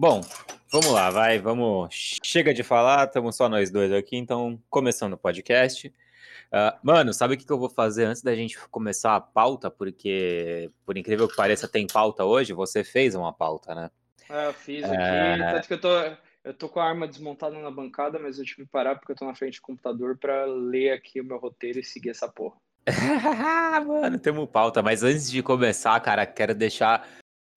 Bom, vamos lá, vai, vamos. Chega de falar, estamos só nós dois aqui, então começando o podcast. Uh, mano, sabe o que, que eu vou fazer antes da gente começar a pauta? Porque, por incrível que pareça, tem pauta hoje. Você fez uma pauta, né? É, eu fiz aqui. É... Tanto que eu tô, eu tô com a arma desmontada na bancada, mas eu tive que parar porque eu tô na frente do computador para ler aqui o meu roteiro e seguir essa porra. Mano, temos pauta, mas antes de começar, cara, quero deixar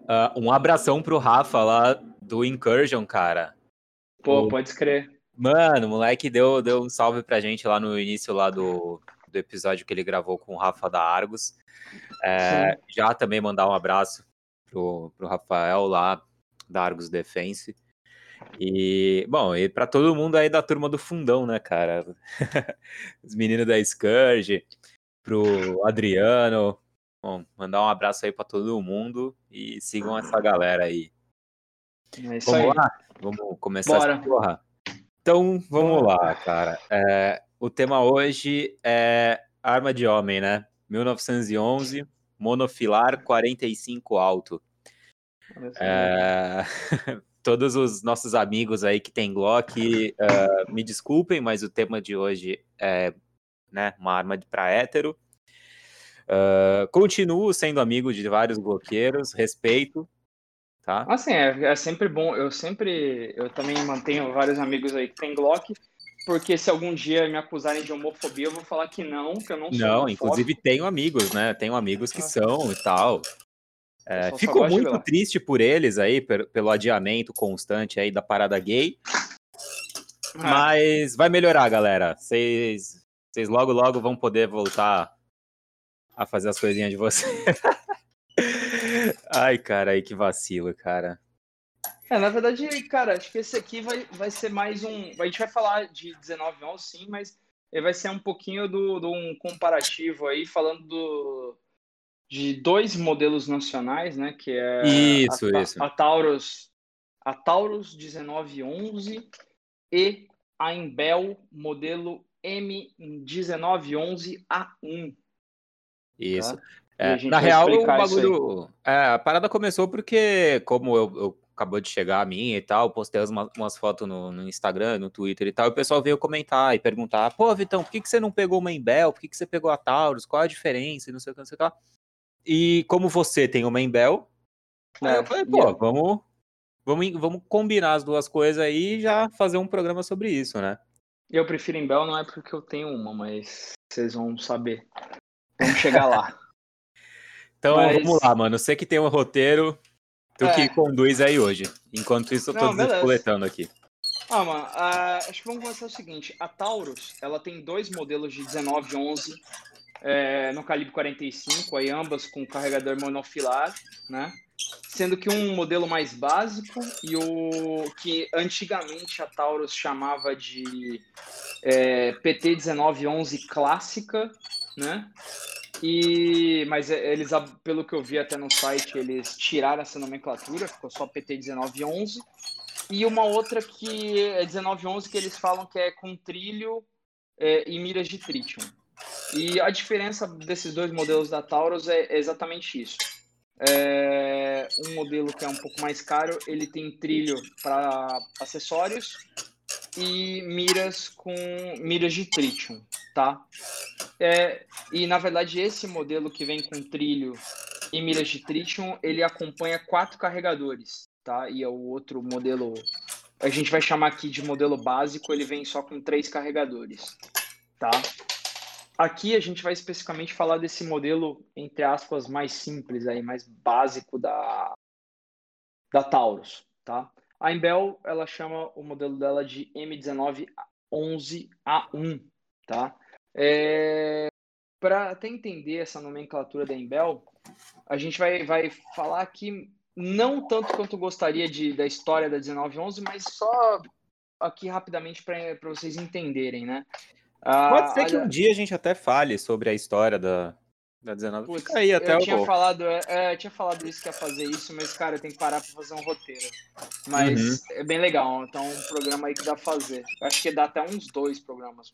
uh, um abração pro Rafa lá do Incursion, cara. Pô, o... pode escrever. Mano, o moleque deu, deu um salve pra gente lá no início lá do, do episódio que ele gravou com o Rafa da Argos. É, já também mandar um abraço pro, pro Rafael lá da Argos Defense. E, bom, e para todo mundo aí da turma do fundão, né, cara? Os meninos da Scourge, pro Adriano. Bom, mandar um abraço aí para todo mundo e sigam essa galera aí. É isso Vamos aí. lá? Vamos começar Bora. essa porra? Então, vamos lá, cara. É, o tema hoje é Arma de Homem, né? 1911, monofilar 45 alto. É... Todos os nossos amigos aí que tem Glock, uh, me desculpem, mas o tema de hoje é né, uma arma para hétero. Uh, continuo sendo amigo de vários bloqueiros, respeito, tá? Assim, é, é, sempre bom. Eu sempre, eu também mantenho vários amigos aí que tem Glock, porque se algum dia me acusarem de homofobia, eu vou falar que não, que eu não sou. Não, homofóbico. inclusive tenho amigos, né? Tenho amigos que ah. são e tal. É, fico muito triste por eles aí, pelo adiamento constante aí da parada gay. Ah. Mas vai melhorar, galera. Vocês logo, logo vão poder voltar a fazer as coisinhas de vocês. Ai, cara, aí que vacilo, cara. É, na verdade, cara, acho que esse aqui vai, vai ser mais um. A gente vai falar de 19 11, sim, mas ele vai ser um pouquinho do, do um comparativo aí, falando do, de dois modelos nacionais, né? Que é isso, a, isso. a Taurus, a Taurus 1911 e a Embel modelo M1911A1. Isso. Tá? É, na real, o bagulho. É, a parada começou porque, como eu, eu, acabou de chegar a mim e tal, postei umas, umas fotos no, no, Instagram, no Twitter e tal, e o pessoal veio comentar e perguntar: pô, Vitão, por que, que você não pegou uma Embel? Por que, que você pegou a Taurus? Qual a diferença? E não sei o que, não sei o que. E como você tem uma Embel, é, eu falei, pô, vamos, vamos, vamos combinar as duas coisas aí e já fazer um programa sobre isso, né? Eu prefiro Embel, não é porque eu tenho uma, mas vocês vão saber. Vamos chegar lá. Então Mas... vamos lá, mano. Você que tem um roteiro, tu é. que conduz aí hoje. Enquanto isso, eu tô descoletando aqui. Ah, mano, uh, acho que vamos começar o seguinte. A Taurus, ela tem dois modelos de 19 11 é, no calibre 45, aí ambas com carregador monofilar, né? Sendo que um modelo mais básico e o que antigamente a Taurus chamava de é, PT 1911 clássica, né? E, mas é, eles, pelo que eu vi até no site, eles tiraram essa nomenclatura, ficou só PT 1911. E uma outra que é 1911 que eles falam que é com trilho é, e miras de tritium. E a diferença desses dois modelos da Taurus é exatamente isso. É, um modelo que é um pouco mais caro, ele tem trilho para acessórios e miras com miras de tritium, tá? É, e na verdade esse modelo que vem com trilho e miras de tritium, ele acompanha quatro carregadores, tá? E é o outro modelo, a gente vai chamar aqui de modelo básico, ele vem só com três carregadores, tá? Aqui a gente vai especificamente falar desse modelo, entre aspas, mais simples aí, mais básico da, da Taurus, tá? A Embel, ela chama o modelo dela de M1911A1, tá? É, Para até entender essa nomenclatura da Embel, a gente vai, vai falar aqui não tanto quanto gostaria de, da história da 1911, mas só aqui rapidamente para vocês entenderem, né? Pode ser que um dia a gente até fale sobre a história da, da 19. Putz, Fica aí até eu o... tinha falado, é, é, eu tinha falado isso que ia fazer isso, mas cara, tem que parar para fazer um roteiro. Mas uhum. é bem legal, então um programa aí que dá pra fazer. Acho que dá até uns dois programas.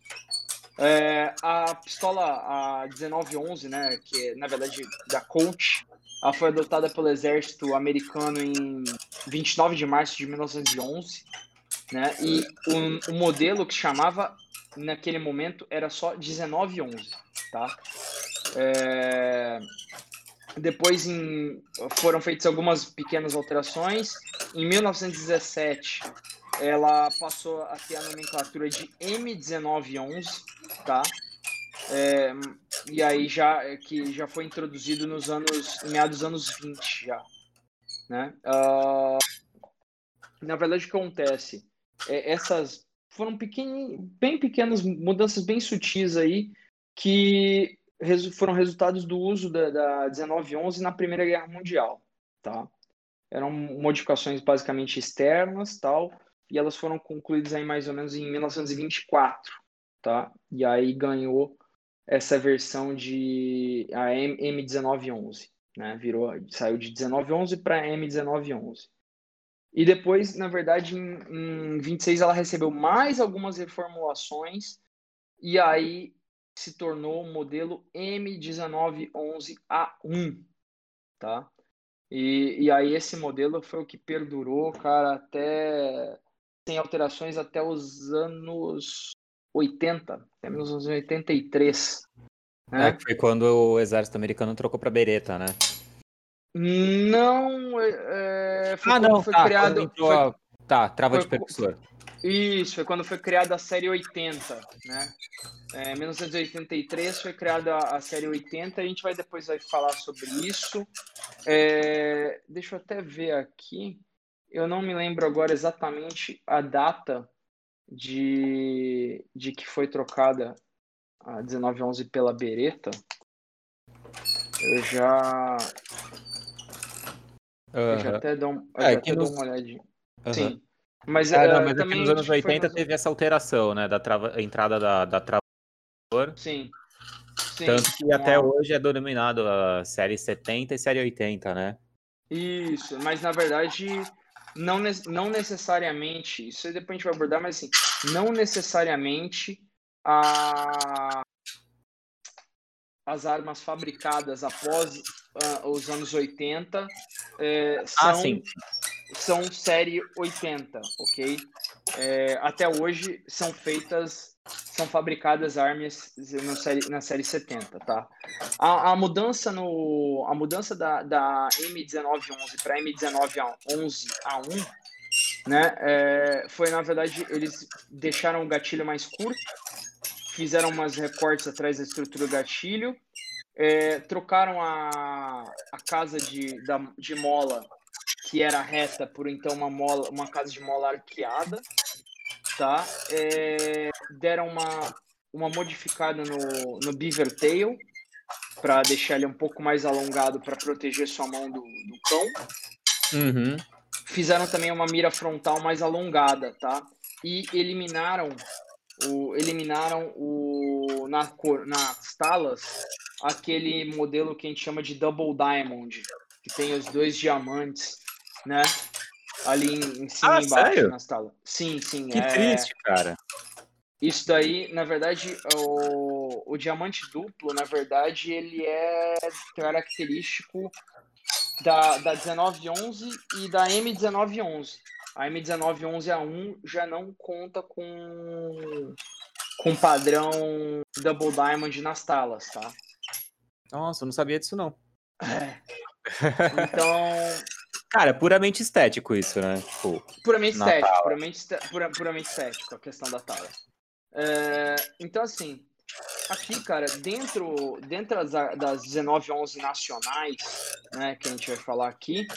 É, a pistola a 1911, né, que na verdade da Colt, ela foi adotada pelo exército americano em 29 de março de 1911, né? E o, o modelo que chamava naquele momento era só 1911, tá? É... Depois em... foram feitas algumas pequenas alterações. Em 1917, ela passou a ter a nomenclatura de M1911, tá? É, e aí já que já foi introduzido nos anos meados dos anos 20 já, né? Uh, na verdade o que acontece é, essas foram pequen, bem pequenas mudanças bem sutis aí que foram resultados do uso da, da 1911 na Primeira Guerra Mundial, tá? Eram modificações basicamente externas, tal, e elas foram concluídas aí mais ou menos em 1924, tá? E aí ganhou essa versão de a M1911, né? Virou, saiu de 1911 para M1911. E depois, na verdade, em, em 26 ela recebeu mais algumas reformulações e aí se tornou o modelo M1911A1, tá? E, e aí esse modelo foi o que perdurou, cara, até sem alterações até os anos 80, até 1983. Né? É, foi quando o exército americano trocou para Beretta, né? Não, é, é foi ah, não, foi tá, criado. Entrou, foi, tá, trava foi, de percussor. Isso, foi quando foi criada a série 80, né? É, 1983 foi criada a série 80, a gente vai depois vai falar sobre isso. É, deixa eu até ver aqui. Eu não me lembro agora exatamente a data de, de que foi trocada a 1911 pela Beretta. Eu já. Uhum. Eu já até dou, eu é, até nos... dou uma olhadinha. Uhum. Sim. Mas, é, não, mas também nos anos 80 teve essa alteração, né? Da trava, entrada da, da travador. Sim. Sim. Tanto que até hoje é denominado a série 70 e série 80, né? Isso, mas na verdade não, não necessariamente, isso depois a gente vai abordar, mas assim, não necessariamente a, as armas fabricadas após uh, os anos 80 é, ah, são, ah, são série 80, ok? É, até hoje são feitas, são fabricadas armas na série, na série 70, tá? A, a mudança, no, a mudança da, da M1911 para M1911A1 né, é, foi na verdade eles deixaram o gatilho mais curto, fizeram umas recortes atrás da estrutura do gatilho é, trocaram a, a casa de, da, de mola, que era reta, por então uma, mola, uma casa de mola arqueada. Tá? É, deram uma, uma modificada no, no beaver tail, para deixar ele um pouco mais alongado para proteger sua mão do, do cão. Uhum. Fizeram também uma mira frontal mais alongada, tá? E eliminaram o, eliminaram o, na cor, nas talas aquele modelo que a gente chama de Double Diamond, que tem os dois diamantes, né? Ali em, em cima ah, e embaixo sério? nas talas. Sim, sim. Que é... triste, cara. Isso daí, na verdade, o, o diamante duplo, na verdade, ele é característico da, da 1911 e da M1911. A M1911A1 já não conta com com padrão Double Diamond nas talas, tá? Nossa, eu não sabia disso não. É. Então. Cara, puramente estético isso, né? Tipo, puramente estético, puramente, pura, puramente estético a questão da tala. É, então, assim, aqui, cara, dentro, dentro das, das 19, 11 nacionais, né, que a gente vai falar aqui,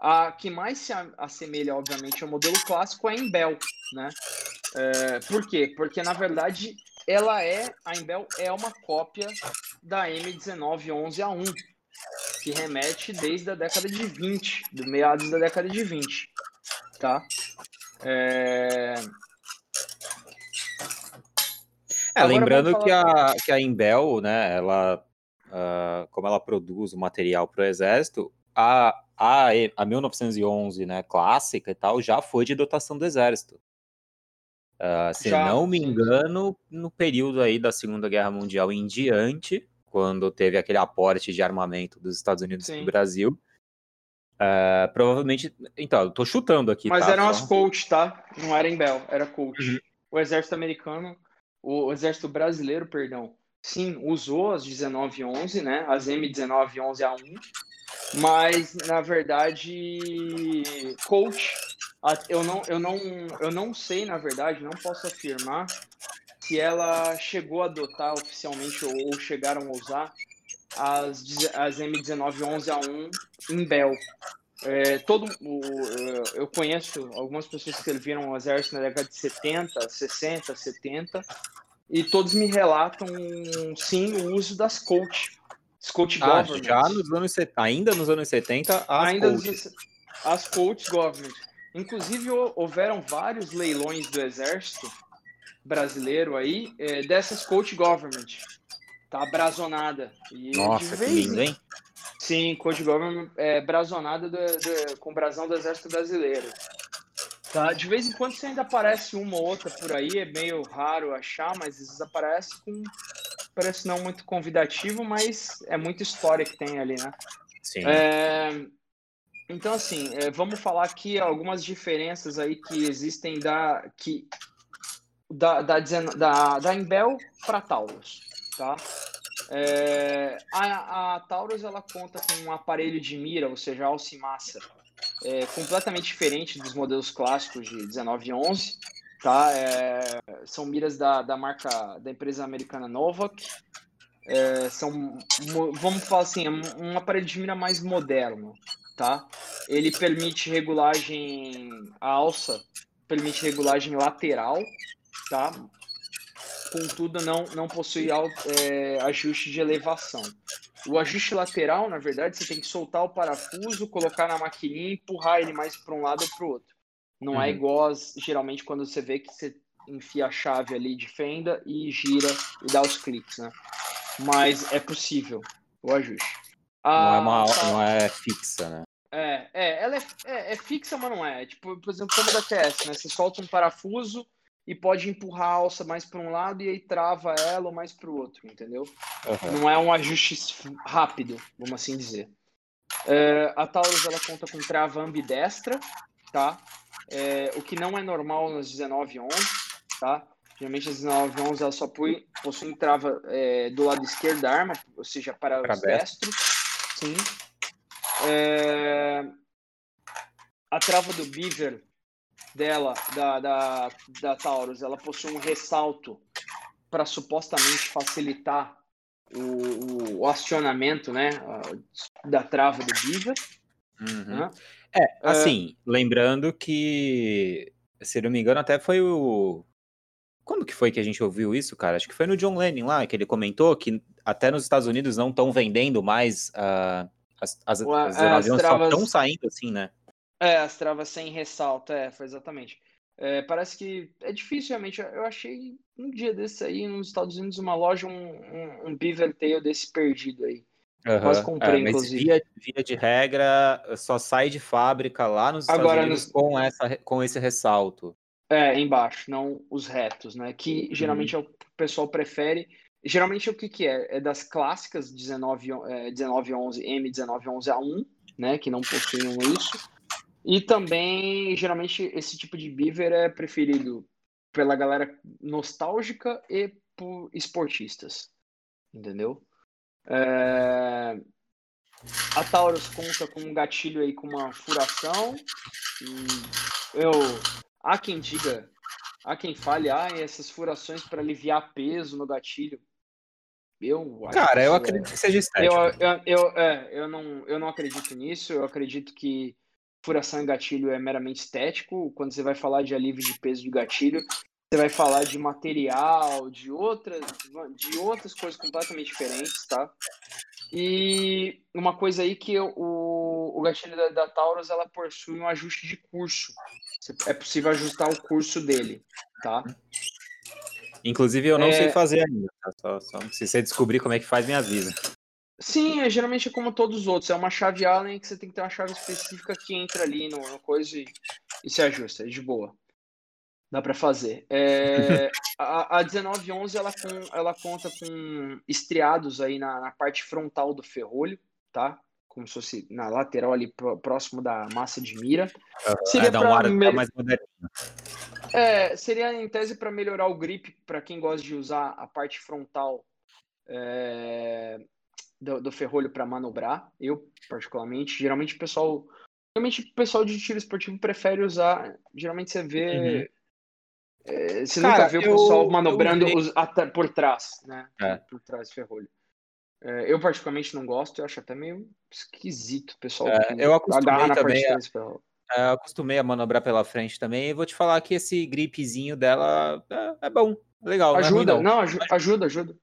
a que mais se assemelha, obviamente, ao modelo clássico é a Embel, né? É, por quê? Porque, na verdade, ela é, a Embel é uma cópia da M1911A1, que remete desde a década de 20, do meados da década de 20, tá? É... É, lembrando que, a, que a Embel, né, ela, uh, como ela produz o material para o exército, a, a, a 1911, né, clássica e tal, já foi de dotação do exército. Uh, se já, não me engano, no período aí da Segunda Guerra Mundial em diante, quando teve aquele aporte de armamento dos Estados Unidos para o Brasil, Uh, provavelmente. Então, eu tô chutando aqui. Mas tá? eram as Colt, tá? Não era em Bell, era Colt. Uhum. O exército americano, o exército brasileiro, perdão, sim, usou as 1911, né? As M1911A1, mas na verdade, Colt, eu não, eu não, eu não sei, na verdade, não posso afirmar se ela chegou a adotar oficialmente ou, ou chegaram a usar as, as M1911A1 em Bell. É, todo o, eu conheço algumas pessoas que serviram o exército na década de 70, 60, 70 e todos me relatam sim o uso das coach, coach ah, government. Já nos anos ainda nos anos 70, as ainda coach. as coach government. Inclusive houveram vários leilões do exército brasileiro aí é, dessas coach government. Tá brazonada. E Nossa, que lindo, hein? Sim, coach government é brazonada do, do, com brasão do exército brasileiro. Tá? De vez em quando você ainda aparece uma ou outra por aí, é meio raro achar, mas às vezes aparece com. Parece não muito convidativo, mas é muita história que tem ali, né? Sim. É... Então, assim, é, vamos falar aqui algumas diferenças aí que existem da, que, da, da, da, Imbel para Taurus, tá? É, a, a Taurus ela conta com um aparelho de mira, ou seja, alça e massa, é, completamente diferente dos modelos clássicos de 19 e 11. Tá? É, são miras da, da marca da empresa americana Novak. É, são, vamos falar assim, um aparelho de mira mais moderno. Tá? Ele permite regulagem, a alça permite regulagem lateral, tá? contudo não, não possui é, ajuste de elevação. O ajuste lateral, na verdade, você tem que soltar o parafuso, colocar na maquininha e empurrar ele mais para um lado ou para o outro. Não é uhum. é igual, geralmente, quando você vê que você enfia a chave ali de fenda e gira e dá os cliques, né? Mas é possível o ajuste. não, é uma, tá... não é fixa, né? É, é ela é, é, é, fixa, mas não é. Tipo, por exemplo, como da TS, né? Você solta um parafuso e pode empurrar a alça mais para um lado e aí trava ela ou mais para o outro, entendeu? Uhum. Não é um ajuste rápido, vamos assim dizer. É, a Taurus ela conta com trava ambidestra, tá? É, o que não é normal nas 1911, tá? Geralmente as 1911 ela só possui trava é, do lado esquerdo da arma, ou seja, para, para os destros. Sim. É, a trava do Beaver dela, da, da, da Taurus, ela possui um ressalto para supostamente facilitar o, o, acionamento né, da trava do Beaver. Uhum. Né? É, assim, é... lembrando que, se não me engano, até foi o. Quando que foi que a gente ouviu isso, cara? Acho que foi no John Lennon lá, que ele comentou que até nos Estados Unidos não estão vendendo mais uh, as, as, as, as travas... só estão saindo assim, né? É, as travas sem ressalto, é, foi exatamente. É, parece que é difícil realmente. Eu achei um dia desse aí nos Estados Unidos uma loja, um, um, um Beaver Tail desse perdido aí. Uhum. Quase comprei, é, mas inclusive. Via, via de regra, só sai de fábrica lá nos Estados Agora, Unidos nos... com, essa, com esse ressalto. É, embaixo, não os retos, né? Que uhum. geralmente uhum. é o pessoal prefere. Geralmente o que, que é? É das clássicas 19, é, 1911 M1911A1, né? Que não possuem isso. E também, geralmente, esse tipo de beaver é preferido pela galera nostálgica e por esportistas. Entendeu? É... A Taurus conta com um gatilho aí com uma furação. eu, há quem diga, há quem fale, ah, essas furações para aliviar peso no gatilho. Eu Cara, eu acredito é... que seja estético. Eu, eu, eu, é, eu, não, eu não acredito nisso. Eu acredito que furação e gatilho é meramente estético. Quando você vai falar de alívio de peso de gatilho, você vai falar de material, de outras, de outras coisas completamente diferentes, tá? E uma coisa aí que o, o gatilho da, da Taurus ela possui um ajuste de curso. É possível ajustar o curso dele, tá? Inclusive eu não é... sei fazer ainda, tá? Só, só, se você descobrir como é que faz, me avisa. Sim, é, geralmente é como todos os outros. É uma chave Allen que você tem que ter uma chave específica que entra ali no, no coisa e, e, se ajusta, é de boa. Dá para fazer. É, a, a 1911 ela, com, ela conta com estriados aí na, na parte frontal do ferrolho, tá? como se fosse na lateral ali próximo da massa de mira. seria é, um ar me... mais moderno. É, seria em tese para melhorar o grip para quem gosta de usar a parte frontal é, do, do, ferrolho para manobrar. Eu, particularmente, geralmente o pessoal. Geralmente o pessoal de tiro esportivo prefere usar. Geralmente você vê. Uhum. É, você Cara, nunca vê o pessoal manobrando os, até por trás, né? É. Por trás do ferrolho. É, eu particularmente não gosto, eu acho até meio esquisito o pessoal. É, eu acostumei também. A, é, eu acostumei a manobrar pela frente também e vou te falar que esse gripzinho dela é, é bom, legal. Ajuda, não, é ruim, não. não ajuda, ajuda.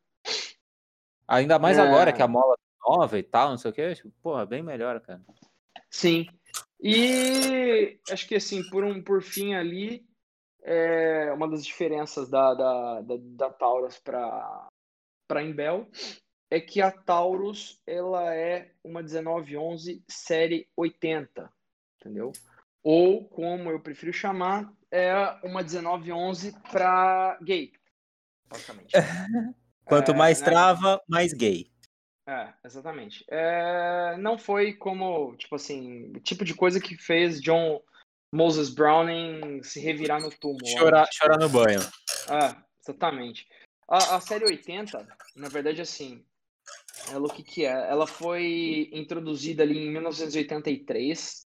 Ainda mais é. agora que a mola é nova e tal, não sei o que, porra, bem melhor, cara. Sim. E acho que assim, por um por fim ali, é uma das diferenças da, da, da, da Taurus para para Imbel é que a Taurus ela é uma 1911 série 80, entendeu? Ou como eu prefiro chamar, é uma 1911 para gay, basicamente. Quanto é, mais né? trava, mais gay. É, exatamente. É, não foi como, tipo assim, o tipo de coisa que fez John Moses Browning se revirar no túmulo. Chorar, chorar no banho. É, exatamente. A, a série 80, na verdade, assim, ela o que que é? Ela foi introduzida ali em 1983,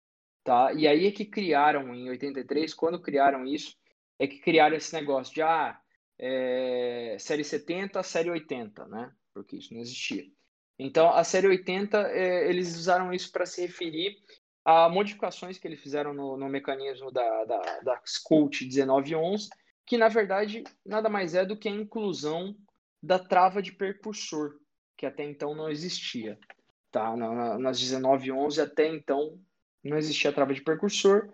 tá? E aí é que criaram em 83, quando criaram isso, é que criaram esse negócio de ah, é, série 70, série 80, né? Porque isso não existia. Então, a série 80, é, eles usaram isso para se referir a modificações que eles fizeram no, no mecanismo da, da, da Scout 1911, que na verdade nada mais é do que a inclusão da trava de percursor, que até então não existia. Tá? Na, nas 1911 até então não existia trava de percursor.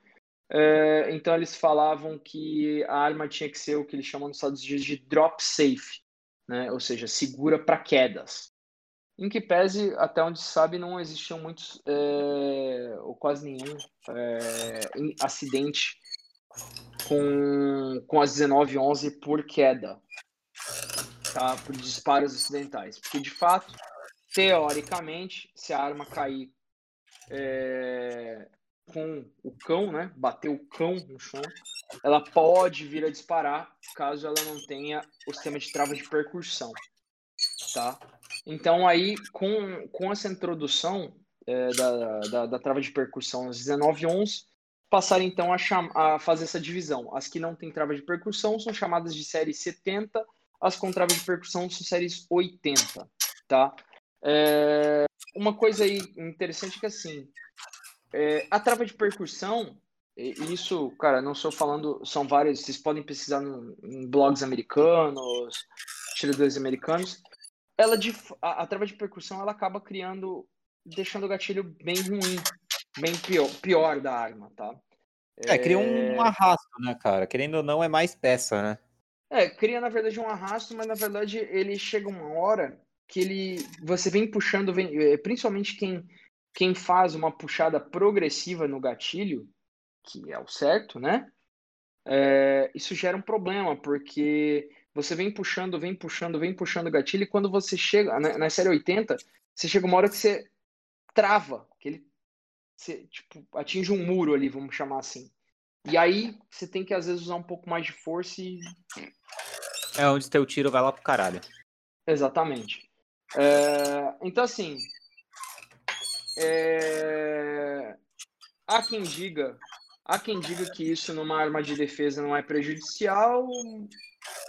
É, então eles falavam que a arma tinha que ser o que eles chamam nos Estados Unidos de drop safe, né? ou seja, segura para quedas. Em que pese, até onde se sabe, não existiam muitos, é, ou quase nenhum, é, acidente com, com as 1911 por queda tá? Por disparos acidentais. Porque, de fato, teoricamente, se a arma cair é, com o cão, né? Bater o cão no chão, ela pode vir a disparar caso ela não tenha o sistema de trava de percussão, tá? Então aí, com, com essa introdução é, da, da, da, trava de percussão às 1911, passaram então a, a fazer essa divisão. As que não têm trava de percussão são chamadas de série 70 as contraves de percussão são séries 80, tá? É, uma coisa aí interessante é que, assim, é, a trava de percussão, isso, cara, não estou falando, são várias, vocês podem pesquisar no, em blogs americanos, tiradores americanos, ela de, a, a trava de percussão, ela acaba criando, deixando o gatilho bem ruim, bem pior, pior da arma, tá? É, cria um é. arrasto, né, cara? Querendo ou não, é mais peça, né? É, cria na verdade um arrasto, mas na verdade ele chega uma hora que ele você vem puxando, vem, é, principalmente quem quem faz uma puxada progressiva no gatilho, que é o certo, né? É, isso gera um problema, porque você vem puxando, vem puxando, vem puxando o gatilho, e quando você chega, na, na série 80, você chega uma hora que você trava, que ele você, tipo, atinge um muro ali, vamos chamar assim. E aí você tem que às vezes usar um pouco mais de força e. É onde teu tiro vai lá pro caralho. Exatamente. É... Então assim. É... Há quem diga. Há quem diga que isso numa arma de defesa não é prejudicial.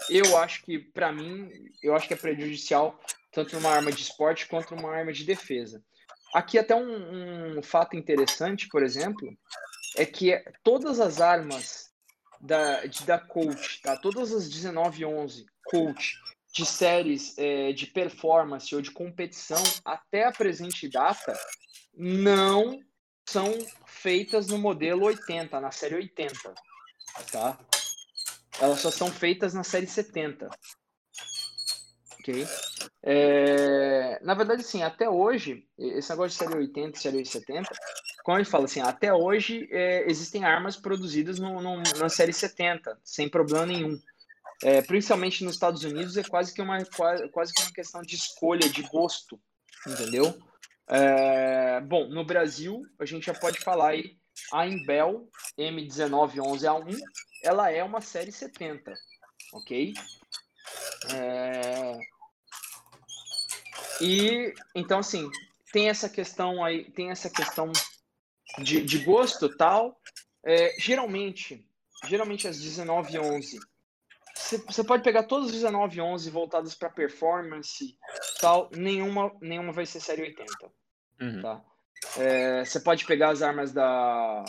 Eu acho que, para mim, eu acho que é prejudicial tanto numa arma de esporte quanto numa arma de defesa. Aqui até um, um fato interessante, por exemplo, é que todas as armas da, de, da Coach, tá? todas as 1911 Coach de séries é, de performance ou de competição até a presente data não são feitas no modelo 80, na série 80, tá? Elas só são feitas na série 70. Ok? É, na verdade, sim, até hoje, esse negócio de série 80 e série 70 como ele fala assim, até hoje é, existem armas produzidas no, no, na série 70, sem problema nenhum. É, principalmente nos Estados Unidos, é quase que, uma, quase, quase que uma questão de escolha, de gosto, entendeu? É, bom, no Brasil, a gente já pode falar aí, a Imbel M1911A1, ela é uma série 70, ok? É, e, então, assim, tem essa questão aí, tem essa questão de, de gosto tal. É, geralmente, geralmente as 1911 você pode pegar todas as 19 11 voltadas para performance nenhuma, nenhuma vai ser série 80. Uhum. Tá? Você é, pode pegar as armas da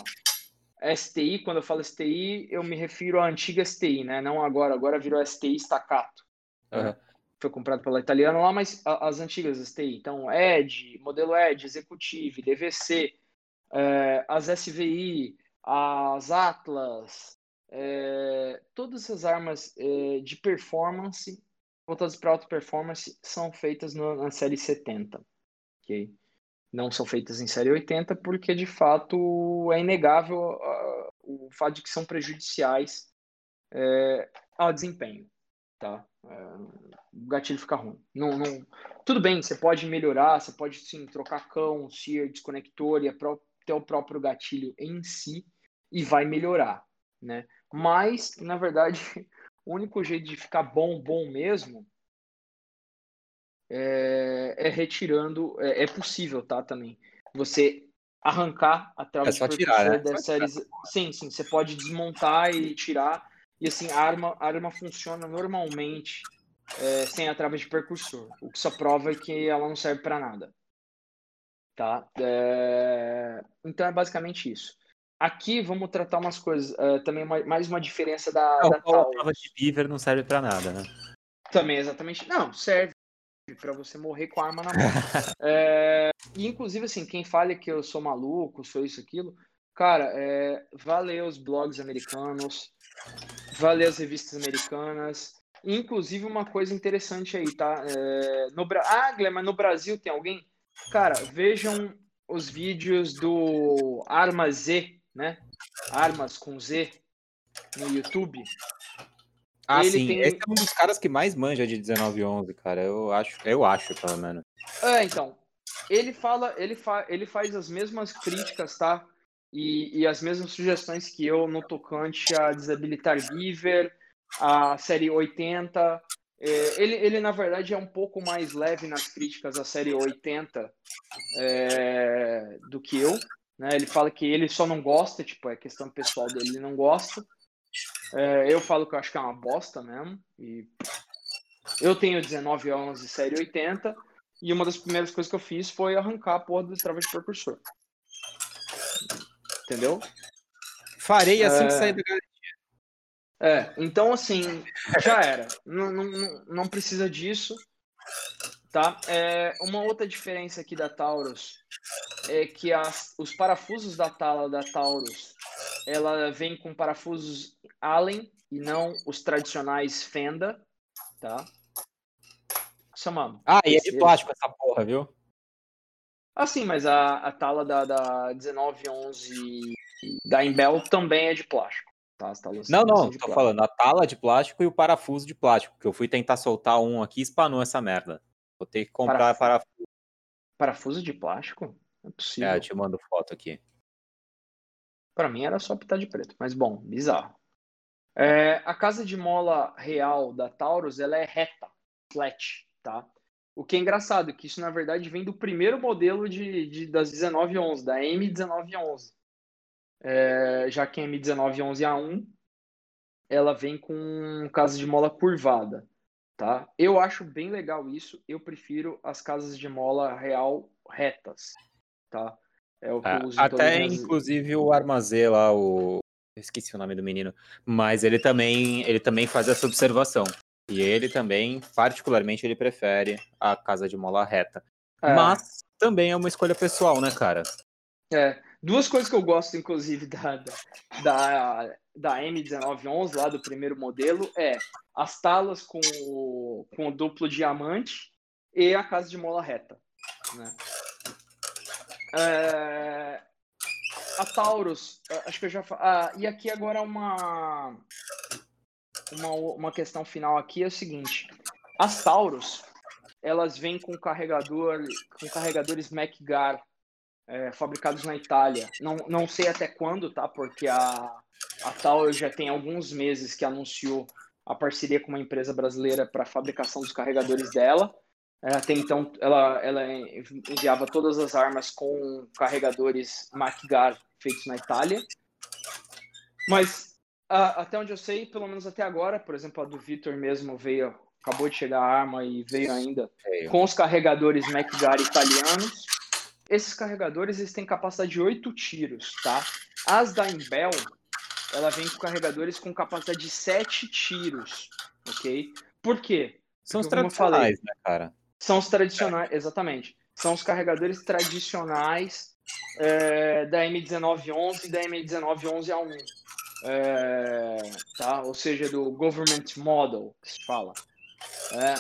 STI, quando eu falo STI, eu me refiro à antiga STI, né? Não agora, agora virou STI Staccato. Uhum. Foi comprado pela italiana lá, mas as antigas STI. Então, ED, modelo ED, Executive, DVC, é, as SVI, as Atlas, é, todas essas armas é, de performance, voltadas para alta performance, são feitas no, na série 70. ok? Não são feitas em série 80 porque, de fato, é inegável uh, o fato de que são prejudiciais é, ao desempenho. Tá? É, o gatilho fica ruim. Não, não... Tudo bem, você pode melhorar, você pode sim trocar cão, sear, desconector e até o próprio gatilho em si e vai melhorar. Né? Mas, na verdade, o único jeito de ficar bom, bom mesmo, é, é retirando. É, é, possível, tá? Também. Você arrancar a trava é só de tirar, né? das séries. Sim, sim. Você pode desmontar e tirar. E assim, a arma, a arma funciona normalmente é, sem a trava de percursor. O que só prova é que ela não serve para nada. Tá? É... Então é basicamente isso. Aqui vamos tratar umas coisas, uh, também uma, mais uma diferença da, é, da. A de Beaver não serve para nada, né? Também, exatamente. Não, serve para você morrer com a arma na mão. é, e inclusive, assim, quem fala que eu sou maluco, sou isso, aquilo, cara, é, vá ler os blogs americanos, vá ler as revistas americanas. Inclusive, uma coisa interessante aí, tá? É, no, ah, Guilherme, mas no Brasil tem alguém? Cara, vejam os vídeos do Arma Z, né? Armas com Z no YouTube. Ah, ele sim. Tem... Esse é um dos caras que mais manja de 1911, cara. Eu acho, eu acho, pelo menos. É, então. Ele fala, ele, fa, ele faz as mesmas críticas, tá? E, e as mesmas sugestões que eu no tocante a desabilitar Giver, a série 80. É, ele, ele, na verdade, é um pouco mais leve nas críticas à série 80 é, do que eu. Né? Ele fala que ele só não gosta, tipo, é questão pessoal dele, ele não gosta. É, eu falo que eu acho que é uma bosta mesmo. E eu tenho 19 anos de série 80 e uma das primeiras coisas que eu fiz foi arrancar a porra do trava de percursor. Entendeu? Farei assim é... que sair da garantia. É, então assim, já era. Não, não, não precisa disso. Tá? É, uma outra diferença aqui da Taurus é que as, os parafusos da tala da Taurus ela vem com parafusos Allen e não os tradicionais Fenda, tá? Chamamos. Ah, e é de plástico essa porra, viu? Ah, sim, mas a, a tala da, da 1911 da Imbel também é de plástico. Tá? não, não, tô falando a tala de plástico e o parafuso de plástico, que eu fui tentar soltar um aqui e espanou essa merda. Vou ter que comprar parafuso. Parafuso, parafuso de plástico? É possível. É, eu te mando foto aqui. Para mim era só pintar de preto, mas bom, bizarro. É, a casa de mola real da Taurus ela é reta, flat, tá? O que é engraçado, é que isso na verdade vem do primeiro modelo de, de das 1911, da M1911. É, já que a M1911A1 ela vem com casa de mola curvada, tá? Eu acho bem legal isso. Eu prefiro as casas de mola real retas, tá? É o que eu uso Até inclusive o Armazê lá, o esqueci o nome do menino, mas ele também ele também faz essa observação. E ele também, particularmente, ele prefere a casa de mola reta. É. Mas também é uma escolha pessoal, né, cara? É. Duas coisas que eu gosto, inclusive, da, da, da M1911, lá do primeiro modelo, é as talas com o, com o duplo diamante e a casa de mola reta. Né? É, a Taurus, acho que eu já ah, E aqui agora uma, uma, uma questão final aqui é o seguinte. As Taurus, elas vêm com carregador, com carregadores MacGar é, fabricados na Itália. Não, não sei até quando, tá? Porque a, a Tower já tem alguns meses que anunciou a parceria com uma empresa brasileira para fabricação dos carregadores dela. É, até então, ela, ela enviava todas as armas com carregadores MacGar feitos na Itália. Mas, a, até onde eu sei, pelo menos até agora, por exemplo, a do Victor mesmo veio, acabou de chegar a arma e veio ainda com os carregadores MacGar italianos. Esses carregadores eles têm capacidade de 8 tiros, tá? As da Imbel, ela vem com carregadores com capacidade de 7 tiros, ok? Por quê? São os tradicionais, falei, né, cara? São os tradicionais, exatamente. São os carregadores tradicionais é, da M1911 e da M1911A1. É, tá? Ou seja, do Government Model, que se fala. É,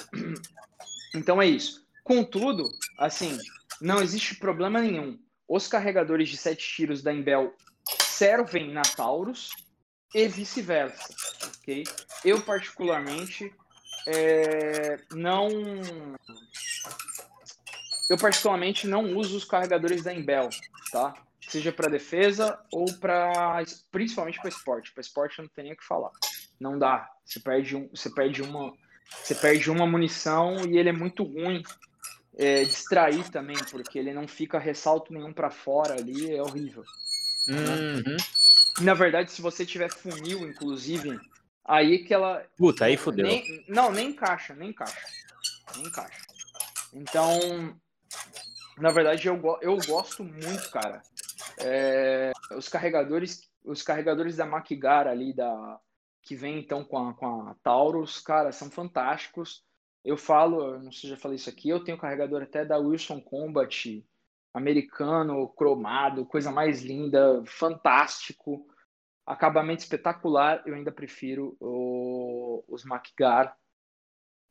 então é isso. Contudo, assim, não existe problema nenhum. Os carregadores de 7 tiros da Imbel servem na Taurus e vice-versa, ok? Eu, particularmente, é, não... Eu, particularmente, não uso os carregadores da Imbel, tá? Seja para defesa ou para... Principalmente para esporte. Para esporte não tem nem o que falar. Não dá. Você perde, um, você perde uma... Você perde uma munição e ele é muito ruim é, distrair também, porque ele não fica ressalto nenhum para fora ali, é horrível. Uhum. Na verdade, se você tiver funil, inclusive, aí que ela. Puta, aí fudeu. Nem, não, nem encaixa, nem encaixa. Nem encaixa. Então, na verdade, eu, eu gosto muito, cara. É, os carregadores, os carregadores da MacGar ali, da, que vem então com a, com a Taurus, cara, são fantásticos. Eu falo, não sei se já falei isso aqui, eu tenho carregador até da Wilson Combat, americano, cromado, coisa mais linda, fantástico, acabamento espetacular. Eu ainda prefiro o, os MacGar,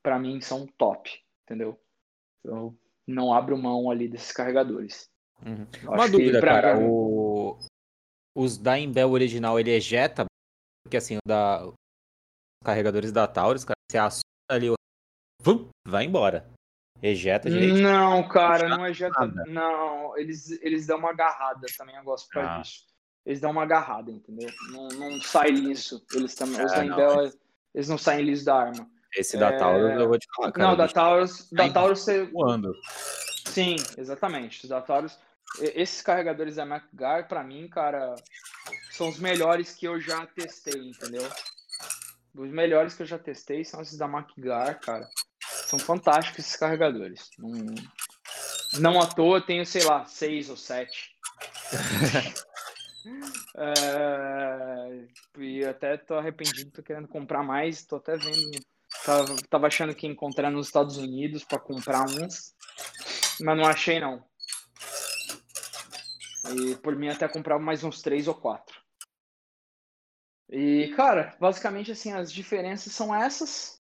para mim são top, entendeu? Eu não abro mão ali desses carregadores. Uhum. Uma dúvida, pra... cara, o... os da Imbel original ele ejeta, porque assim, da os carregadores da Taurus, cara, você aciona ali o vum, vai embora. Ejeta direito. Não, cara, não ejeta. Nada. Não, eles, eles dão uma agarrada também, eu gosto pra ah. isso. Eles dão uma agarrada, entendeu? Não, não sai liso. Eles também. É, os Inbel, eles não saem liso da arma. Esse da é... Taurus eu vou te falar, cara. Não, da Taurus, da Taurus você. Voando. Sim, exatamente. Os da Taurus. Esses carregadores da MacGar, pra mim, cara, são os melhores que eu já testei, entendeu? Os melhores que eu já testei são esses da MacGar, cara. São fantásticos esses carregadores. Não, não à toa tenho, sei lá, seis ou sete. é, e até tô arrependido, tô querendo comprar mais, tô até vendo. Tava, tava achando que ia encontrar nos Estados Unidos para comprar uns, mas não achei não. E por mim até comprar mais uns três ou quatro. E, cara, basicamente assim, as diferenças são essas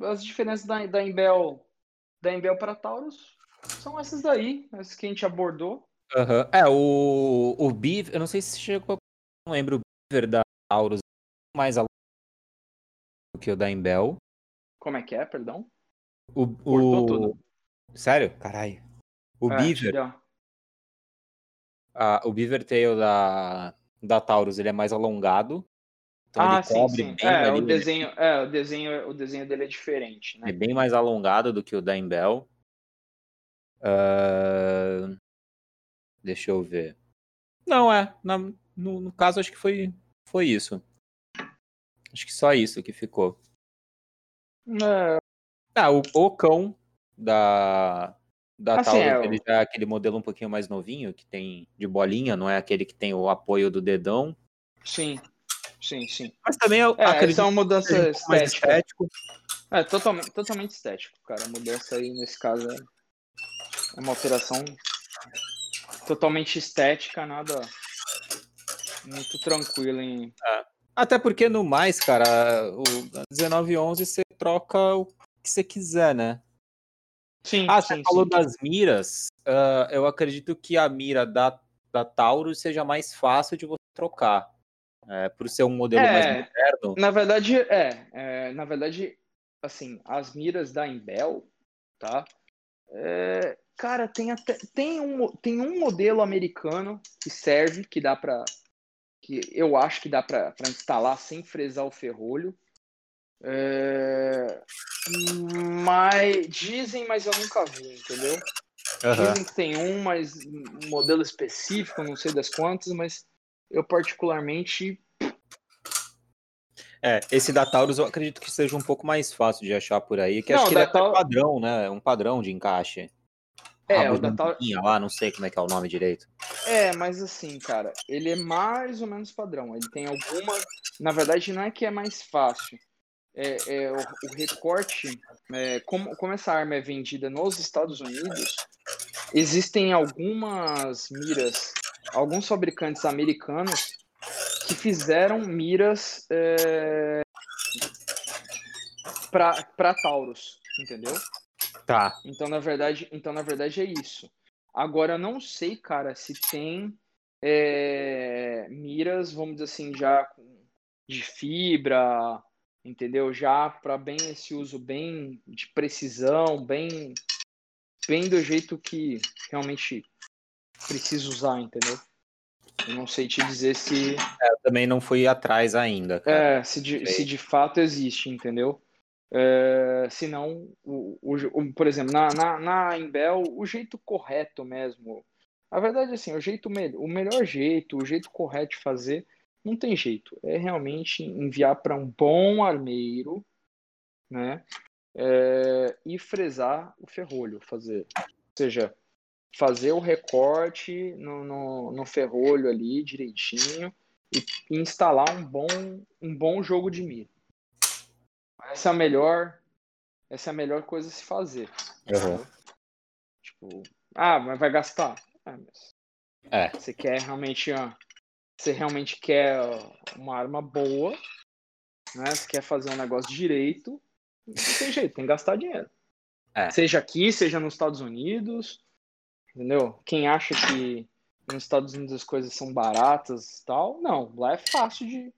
as diferenças da, da Embel da Embel para Taurus são essas daí, essas que a gente abordou. Uhum. É, o, o Beaver, eu não sei se chegou, não lembro, o Beaver da Taurus mais do que o da Embel. Como é que é, perdão? O, o... Sério? Caralho. O é, Beaver. Ah, o Beaver Tail da, da Taurus, ele é mais alongado. Então ah, sim, sim. É, o desenho, é, o desenho, o desenho dele é diferente, né? É bem mais alongado do que o da Imbel. Uh... Deixa eu ver. Não, é. Na, no, no, caso, acho que foi, foi isso. Acho que só isso que ficou. É... Ah, o, o cão da, da assim, Taurus, é, ele já é aquele modelo um pouquinho mais novinho, que tem de bolinha, não é aquele que tem o apoio do dedão. Sim sim, sim. Mas também eu é, acredito é uma mudança é estética. Estético. É, totalmente, totalmente estético, cara. A mudança aí, nesse caso, é uma alteração totalmente estética, nada muito tranquilo em... Até porque no mais, cara, o 1911 você troca o que você quiser, né? Sim, ah, sim, você falou sim. das miras. Uh, eu acredito que a mira da, da Taurus seja mais fácil de você trocar. É, por ser um modelo é, mais moderno. Na verdade, é, é, Na verdade, assim, as miras da Imbel, tá? É, cara, tem até tem um, tem um modelo americano que serve, que dá para que eu acho que dá para instalar sem fresar o ferrolho. É, mas dizem, mas eu nunca vi, entendeu? Uhum. Dizem que tem um, mas um modelo específico, não sei das quantas, mas eu particularmente é, esse da Taurus eu acredito que seja um pouco mais fácil de achar por aí, que não, acho que ele é Taurus... padrão, né? Um padrão de encaixe. É, o da Taurus... lá, não sei como é que é o nome direito. É, mas assim, cara, ele é mais ou menos padrão. Ele tem alguma. Na verdade, não é que é mais fácil. É, é o, o, recorte, é, como, como essa arma é vendida nos Estados Unidos, existem algumas miras, alguns fabricantes americanos que fizeram miras é, para Taurus, entendeu? Tá. Então na verdade, então na verdade é isso. Agora eu não sei, cara, se tem é, miras, vamos dizer assim, já de fibra, entendeu? Já para bem esse uso bem de precisão, bem bem do jeito que realmente precisa usar, entendeu? Eu não sei te dizer se. É, eu também não fui atrás ainda. Cara. É, se de, se de fato existe, entendeu? É, se não, o, o, por exemplo, na, na, na Embel, o jeito correto mesmo. A verdade é assim, o jeito o melhor jeito, o jeito correto de fazer, não tem jeito. É realmente enviar para um bom armeiro, né? É, e fresar o ferrolho, fazer. Ou seja, fazer o recorte no, no, no ferrolho ali direitinho e instalar um bom, um bom jogo de mira. Essa é a melhor, essa é a melhor coisa a se fazer. Uhum. Tipo, ah, mas vai gastar. Ah, mas é. Você quer realmente, você realmente quer uma arma boa, né? Você quer fazer um negócio direito, não tem jeito, tem que gastar dinheiro. É. Seja aqui, seja nos Estados Unidos, Entendeu? Quem acha que nos Estados Unidos as coisas são baratas e tal, não. Lá é fácil de.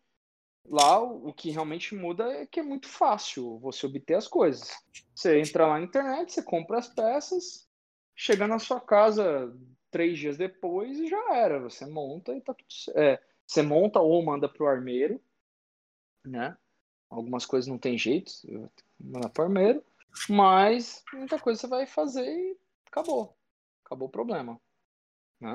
Lá o que realmente muda é que é muito fácil você obter as coisas. Você entra lá na internet, você compra as peças, chega na sua casa três dias depois e já era. Você monta e tá tudo é, Você monta ou manda pro armeiro, né? Algumas coisas não tem jeito, manda pro armeiro, mas muita coisa você vai fazer e acabou acabou o problema. Né?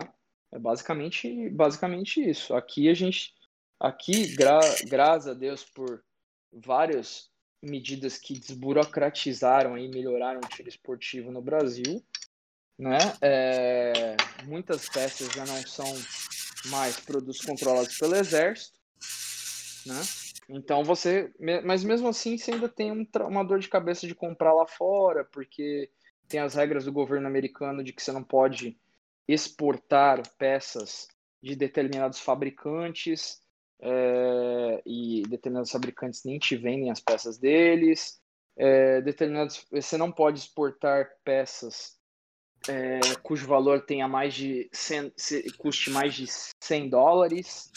É basicamente, basicamente isso. Aqui a gente, aqui, gra, graças a Deus por várias medidas que desburocratizaram e melhoraram o tiro esportivo no Brasil, né? É, muitas peças já não são mais produtos controlados pelo exército, né? Então você, mas mesmo assim você ainda tem um, uma dor de cabeça de comprar lá fora, porque tem as regras do governo americano de que você não pode exportar peças de determinados fabricantes é, e determinados fabricantes nem te vendem as peças deles. É, determinados, você não pode exportar peças é, cujo valor tenha mais de 100, custe mais de 100 dólares,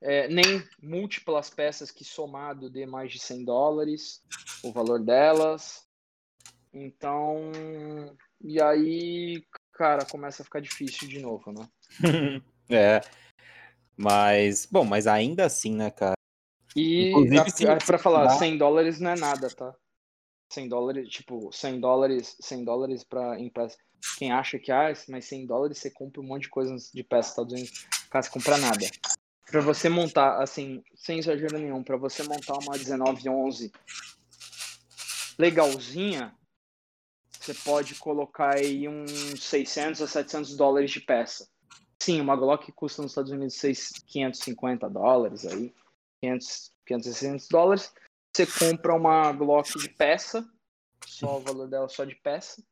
é, nem múltiplas peças que somado dê mais de 100 dólares o valor delas. Então, e aí, cara, começa a ficar difícil de novo, né? é. Mas, bom, mas ainda assim, né, cara? E para falar, 100 dólares não é nada, tá? 100 dólares, tipo, 100 dólares, 100 dólares para em peça. Quem acha que, ah, mas 100 dólares você compra um monte de coisas de peça Estados Unidos, cara, você compra nada. Para você montar, assim, sem exagero nenhum, para você montar uma 1911 legalzinha, você pode colocar aí uns 600 a 700 dólares de peça. Sim, uma Glock custa nos Estados Unidos 6, 550 dólares aí, 500, 500, 600 dólares. Você compra uma Glock de peça, só o valor dela só de peça,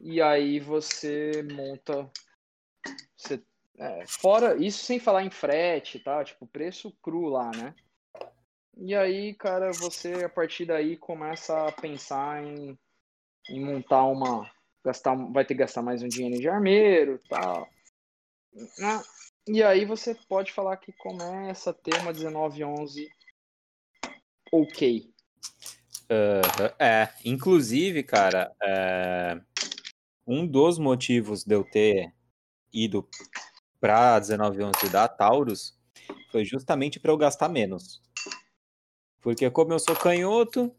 e aí você monta, você, é, fora isso sem falar em frete, tá? Tipo preço cru lá, né? E aí, cara, você a partir daí começa a pensar em em montar uma. Gastar, vai ter que gastar mais um dinheiro de armeiro tal. Né? E aí você pode falar que começa a ter uma 1911 ok. Uh, é, inclusive, cara, é, um dos motivos de eu ter ido para 1911 da Taurus foi justamente para eu gastar menos. Porque como eu sou canhoto,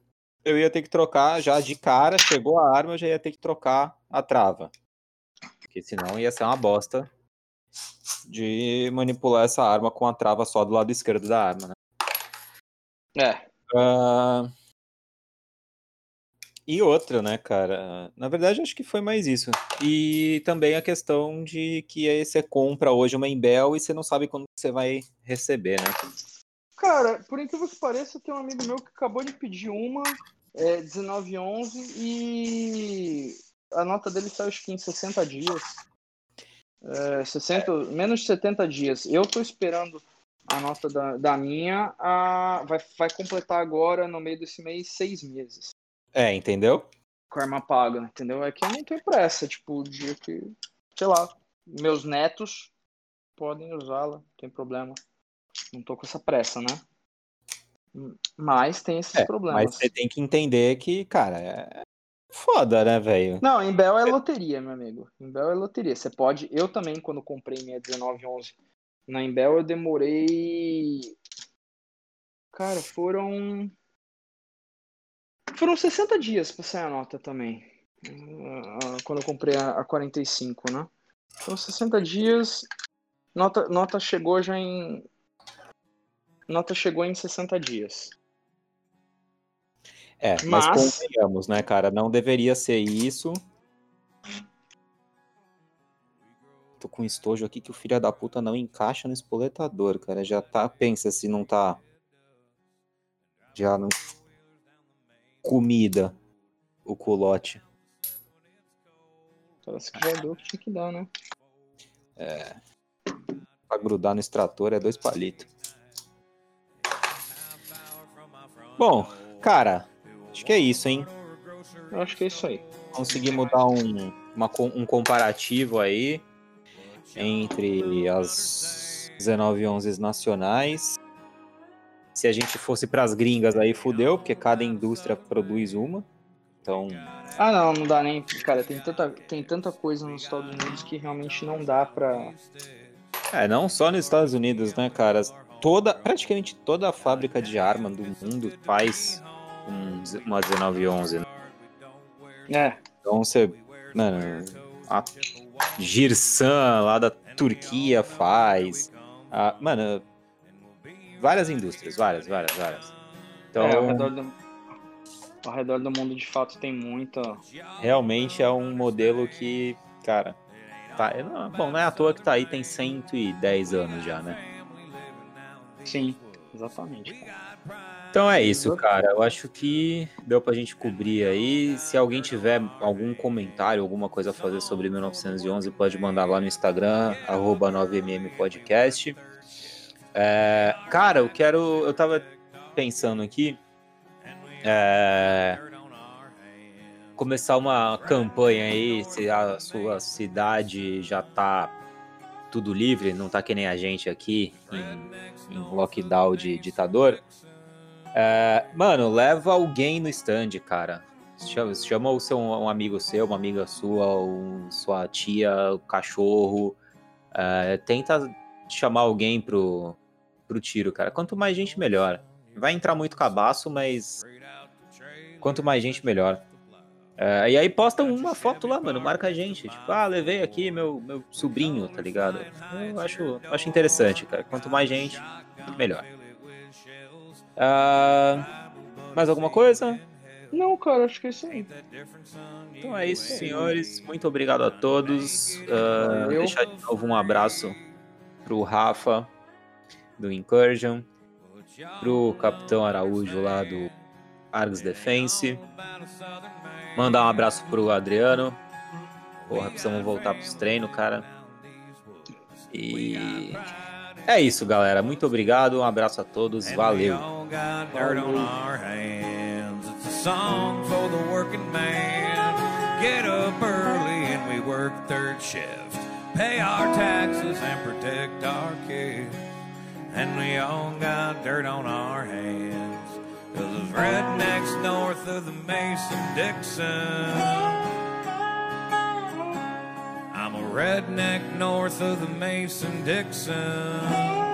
eu ia ter que trocar já de cara, chegou a arma, eu já ia ter que trocar a trava. Porque senão ia ser uma bosta de manipular essa arma com a trava só do lado esquerdo da arma, né? É. Uh... E outra, né, cara? Na verdade, acho que foi mais isso. E também a questão de que aí você compra hoje uma Embel e você não sabe quando você vai receber, né? Cara, por incrível que pareça, tem um amigo meu que acabou de pedir uma, é, 1911, e a nota dele saiu acho que em 60 dias. É, 60, menos de 70 dias. Eu tô esperando a nota da, da minha, a, vai, vai completar agora, no meio desse mês, seis meses. É, entendeu? Com a arma paga, entendeu? É que eu não tenho pressa, tipo, o dia que, sei lá, meus netos podem usá-la, não tem problema. Não tô com essa pressa, né? Mas tem esses é, problemas. Mas você tem que entender que, cara, é foda, né, velho? Não, em Bel é loteria, meu amigo. Em Bel é loteria. Você pode. Eu também, quando comprei minha 1911 na Embel, eu demorei. Cara, foram. Foram 60 dias pra sair a nota também. Ah, quando eu comprei a 45, né? Foram 60 dias. Nota, nota chegou já em nota chegou em 60 dias. É, mas, mas convenhamos, né, cara? Não deveria ser isso. Tô com estojo aqui que o filho da puta não encaixa no espoletador, cara. Já tá, pensa se não tá. Já não. Comida. O culote. Parece que já deu o que tinha que dar, né? É. Pra grudar no extrator é dois palitos. Bom, cara, acho que é isso, hein? Eu acho que é isso aí. Conseguimos dar um, uma, um comparativo aí entre as 19 11 nacionais. Se a gente fosse para as gringas aí, fudeu, porque cada indústria produz uma. Então. Ah, não, não dá nem. Cara, tem tanta, tem tanta coisa nos Estados Unidos que realmente não dá pra. É, não só nos Estados Unidos, né, cara? Toda, praticamente toda a fábrica de arma do mundo faz um, uma 1911. Né? É. Então você, mano, a Girsan lá da Turquia faz. A, mano, várias indústrias, várias, várias, várias. Então, é, ao, redor do, ao redor do mundo de fato tem muita. Realmente é um modelo que, cara, tá, bom, não é à toa que tá aí, tem 110 anos já, né? Sim, exatamente. Então é isso, cara. Eu acho que deu pra gente cobrir aí. Se alguém tiver algum comentário, alguma coisa a fazer sobre 1911, pode mandar lá no Instagram, 9mmpodcast. É, cara, eu quero. Eu tava pensando aqui. É, começar uma campanha aí, se a sua cidade já tá tudo livre, não tá que nem a gente aqui em, em lockdown de ditador. É, mano, leva alguém no stand, cara. Chama, chama o seu um amigo seu, uma amiga sua, um, sua tia, o cachorro. É, tenta chamar alguém pro, pro tiro, cara. Quanto mais gente, melhor. Vai entrar muito cabaço, mas quanto mais gente, melhor. É, e aí posta uma foto lá, mano, marca a gente. Tipo, ah, levei aqui meu, meu sobrinho, tá ligado? Eu acho, acho interessante, cara. Quanto mais gente, melhor. Uh, mais alguma coisa? Não, cara, acho que é isso aí. Então é isso, senhores. Muito obrigado a todos. Uh, deixar de novo um abraço pro Rafa, do Incursion, pro Capitão Araújo lá do Args Defense. Mandar um abraço pro Adriano. Porra, precisamos voltar pros treinos, cara. E é isso, galera. Muito obrigado. Um abraço a todos. Valeu. Get up early and we work third shift. Pay our taxes and protect our kids. And we all got dirt on our hands. Cause there's rednecks north of the Mason Dixon. I'm a redneck north of the Mason Dixon.